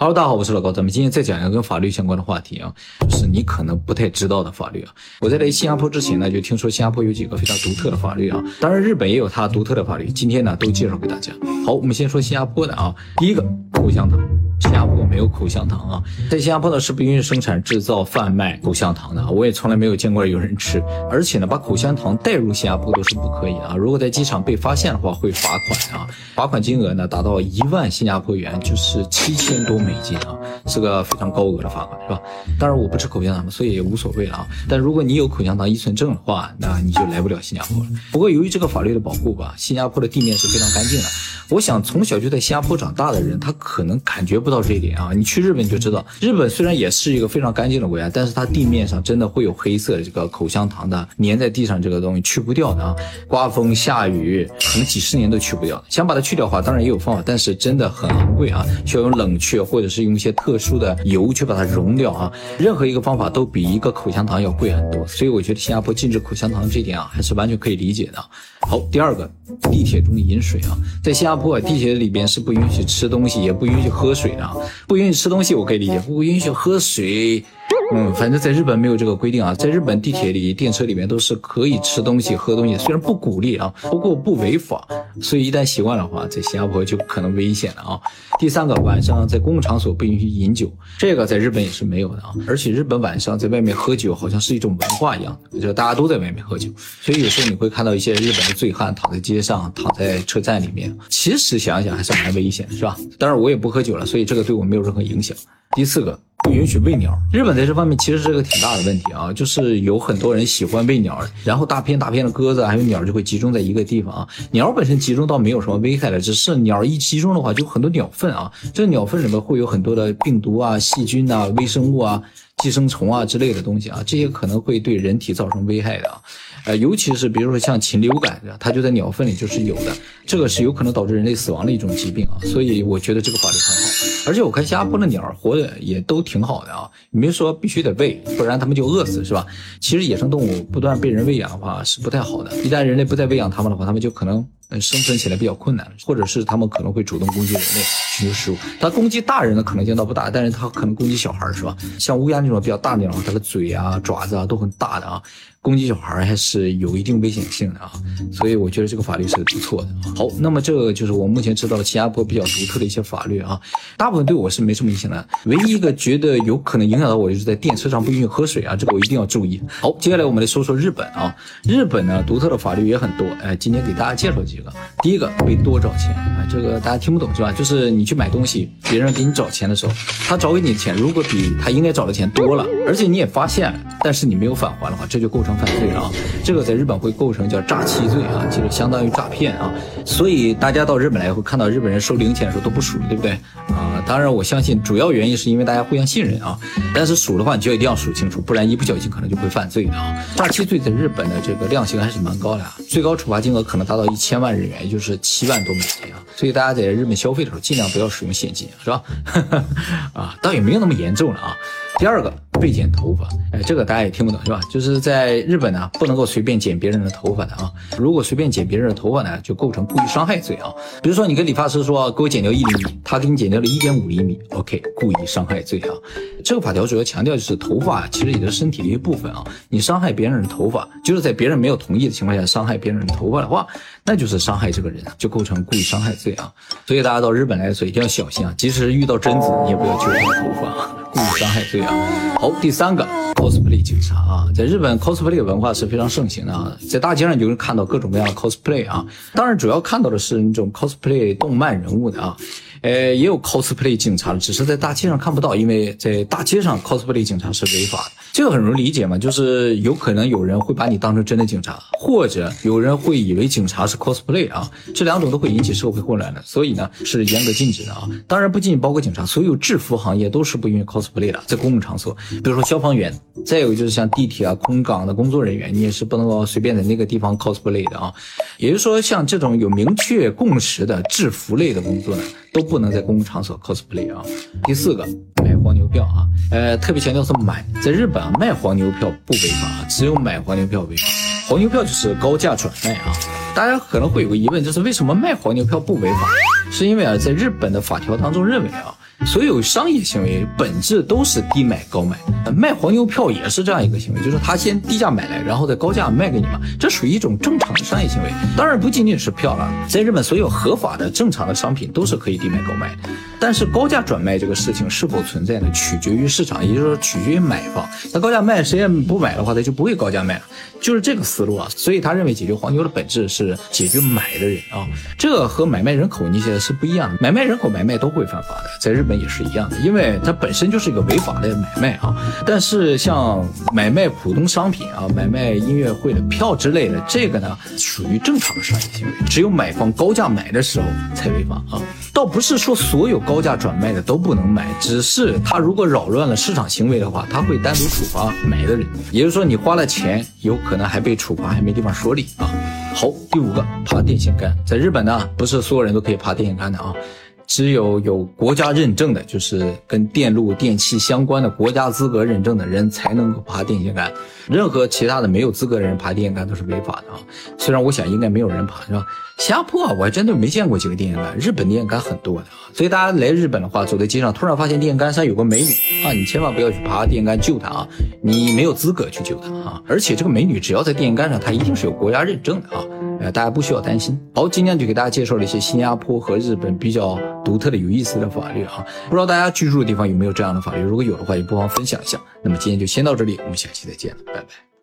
Hello，大家好，我是老高，咱们今天再讲一个跟法律相关的话题啊，就是你可能不太知道的法律啊。我在来新加坡之前呢，就听说新加坡有几个非常独特的法律啊，当然日本也有它独特的法律，今天呢都介绍给大家。好，我们先说新加坡的啊，第一个口香糖。新加坡没有口香糖啊，在新加坡呢是不允许生产、制造、贩卖口香糖的。我也从来没有见过有人吃，而且呢，把口香糖带入新加坡都是不可以的啊。如果在机场被发现的话，会罚款啊，罚款金额呢达到一万新加坡元，就是七千多美金啊，是个非常高额的罚款，是吧？当然我不吃口香糖，所以也无所谓了啊。但如果你有口香糖依存症的话，那你就来不了新加坡了。不过由于这个法律的保护吧，新加坡的地面是非常干净的。我想从小就在新加坡长大的人，他可能感觉不到这一点啊。你去日本就知道，日本虽然也是一个非常干净的国家，但是它地面上真的会有黑色的这个口香糖的粘在地上，这个东西去不掉的啊。刮风下雨，可能几十年都去不掉。想把它去掉的话，当然也有方法，但是真的很昂贵啊，需要用冷却或者是用一些特殊的油去把它溶掉啊。任何一个方法都比一个口香糖要贵很多，所以我觉得新加坡禁止口香糖这点啊，还是完全可以理解的。好，第二个，地铁中饮水啊，在新加坡地铁里边是不允许吃东西，也不允许喝水的啊。不允许吃东西，我可以理解；不允许喝水。嗯，反正在日本没有这个规定啊，在日本地铁里、电车里面都是可以吃东西、喝东西，虽然不鼓励啊，不过不违法，所以一旦习惯的话，在新加坡就可能危险了啊。第三个，晚上在公共场所不允许饮酒，这个在日本也是没有的啊。而且日本晚上在外面喝酒好像是一种文化一样，就大家都在外面喝酒，所以有时候你会看到一些日本的醉汉躺在街上、躺在车站里面，其实想想还是蛮危险，是吧？当然我也不喝酒了，所以这个对我没有任何影响。第四个。不允许喂鸟。日本在这方面其实是个挺大的问题啊，就是有很多人喜欢喂鸟，然后大片大片的鸽子还有鸟就会集中在一个地方啊。鸟本身集中倒没有什么危害的，只是鸟一集中的话就很多鸟粪啊，这鸟粪里面会有很多的病毒啊、细菌啊、微生物啊。寄生虫啊之类的东西啊，这些可能会对人体造成危害的啊，呃，尤其是比如说像禽流感，它就在鸟粪里就是有的，这个是有可能导致人类死亡的一种疾病啊，所以我觉得这个法律很好。而且我看新加坡的鸟活的也都挺好的啊，你别说必须得喂，不然它们就饿死是吧？其实野生动物不断被人喂养的话是不太好的，一旦人类不再喂养它们的话，它们就可能。嗯，生存起来比较困难，或者是他们可能会主动攻击人类，寻求食物。它攻击大人的可能性倒不大，但是它可能攻击小孩，是吧？像乌鸦那种比较大鸟，它的嘴啊、爪子啊都很大的啊。攻击小孩还是有一定危险性的啊，所以我觉得这个法律是不错的。好，那么这就是我目前知道的新加坡比较独特的一些法律啊，大部分对我是没什么影响的。唯一一个觉得有可能影响到我，就是在电车上不允许喝水啊，这个我一定要注意。好，接下来我们来说说日本啊，日本呢独特的法律也很多，哎，今天给大家介绍几个。第一个被多找钱啊，这个大家听不懂是吧？就是你去买东西，别人给你找钱的时候，他找给你的钱如果比他应该找的钱多了，而且你也发现了，但是你没有返还的话，这就构成。犯罪啊，这个在日本会构成叫诈欺罪啊，其实相当于诈骗啊，所以大家到日本来会看到日本人收零钱的时候都不数，对不对啊？当然我相信主要原因是因为大家互相信任啊，但是数的话你就一定要数清楚，不然一不小心可能就会犯罪的啊。诈欺罪在日本的这个量刑还是蛮高的啊，最高处罚金额可能达到一千万日元，也就是七万多美金啊。所以大家在日本消费的时候尽量不要使用现金，是吧？啊，倒也没有那么严重了啊。第二个被剪头发，哎，这个大家也听不懂是吧？就是在日本呢，不能够随便剪别人的头发的啊。如果随便剪别人的头发呢，就构成故意伤害罪啊。比如说你跟理发师说给我剪掉一厘米，他给你剪掉了一点五厘米，OK，故意伤害罪啊。这个法条主要强调就是头发其实也是身体的一部分啊。你伤害别人的头发，就是在别人没有同意的情况下伤害别人的头发的话，那就是伤害这个人，就构成故意伤害罪啊。所以大家到日本来的时候一定要小心啊，即使遇到贞子，你也不要揪他的头发。故意伤害罪啊！好，第三个 cosplay 警察啊，在日本 cosplay 文化是非常盛行的啊，在大街上就能看到各种各样的 cosplay 啊，当然主要看到的是那种 cosplay 动漫人物的啊。呃，也有 cosplay 警察的，只是在大街上看不到，因为在大街上 cosplay 警察是违法的。这个很容易理解嘛，就是有可能有人会把你当成真的警察，或者有人会以为警察是 cosplay 啊，这两种都会引起社会混乱的，所以呢是严格禁止的啊。当然不仅仅包括警察，所有制服行业都是不允许 cosplay 的，在公共场所，比如说消防员，再有就是像地铁啊、空港的工作人员，你也是不能够随便在那个地方 cosplay 的啊。也就是说，像这种有明确共识的制服类的工作呢。都不能在公共场所 cosplay 啊。第四个，黄牛票啊，呃，特别强调是买，在日本啊，卖黄牛票不违法，只有买黄牛票违法。黄牛票就是高价转卖啊。大家可能会有个疑问，就是为什么卖黄牛票不违法？是因为啊，在日本的法条当中认为啊，所有商业行为本质都是低买高卖，卖黄牛票也是这样一个行为，就是他先低价买来，然后再高价卖给你嘛，这属于一种正常的商业行为。当然不仅仅是票了，在日本所有合法的正常的商品都是可以低买高卖的。但是高价转卖这个事情是否存在呢？取决于市场，也就是说取决于买方。他高价卖，谁也不买的话，他就不会高价卖了，就是这个思路啊。所以他认为解决黄牛的本质是解决买的人啊，这和买卖人口那些是不一样的。买卖人口买卖都会犯法的，在日。本也是一样的，因为它本身就是一个违法的买卖啊。但是像买卖普通商品啊，买卖音乐会的票之类的，这个呢属于正常的商业行为，只有买方高价买的时候才违法啊。倒不是说所有高价转卖的都不能买，只是他如果扰乱了市场行为的话，他会单独处罚买的人。也就是说，你花了钱，有可能还被处罚，还没地方说理啊。好，第五个爬电线杆，在日本呢，不是所有人都可以爬电线杆的啊。只有有国家认证的，就是跟电路电器相关的国家资格认证的人才能够爬电线杆，任何其他的没有资格的人爬电线杆都是违法的啊。虽然我想应该没有人爬，是吧？新加坡啊，我还真的没见过几个电线杆，日本电线杆很多的啊。所以大家来日本的话，走在街上突然发现电线杆上有个美女啊，你千万不要去爬电线杆救她啊，你没有资格去救她啊。而且这个美女只要在电线杆上，她一定是有国家认证的啊。呃，大家不需要担心。好，今天就给大家介绍了一些新加坡和日本比较独特的、有意思的法律啊。不知道大家居住的地方有没有这样的法律？如果有的话，也不妨分享一下。那么今天就先到这里，我们下期再见了，拜拜。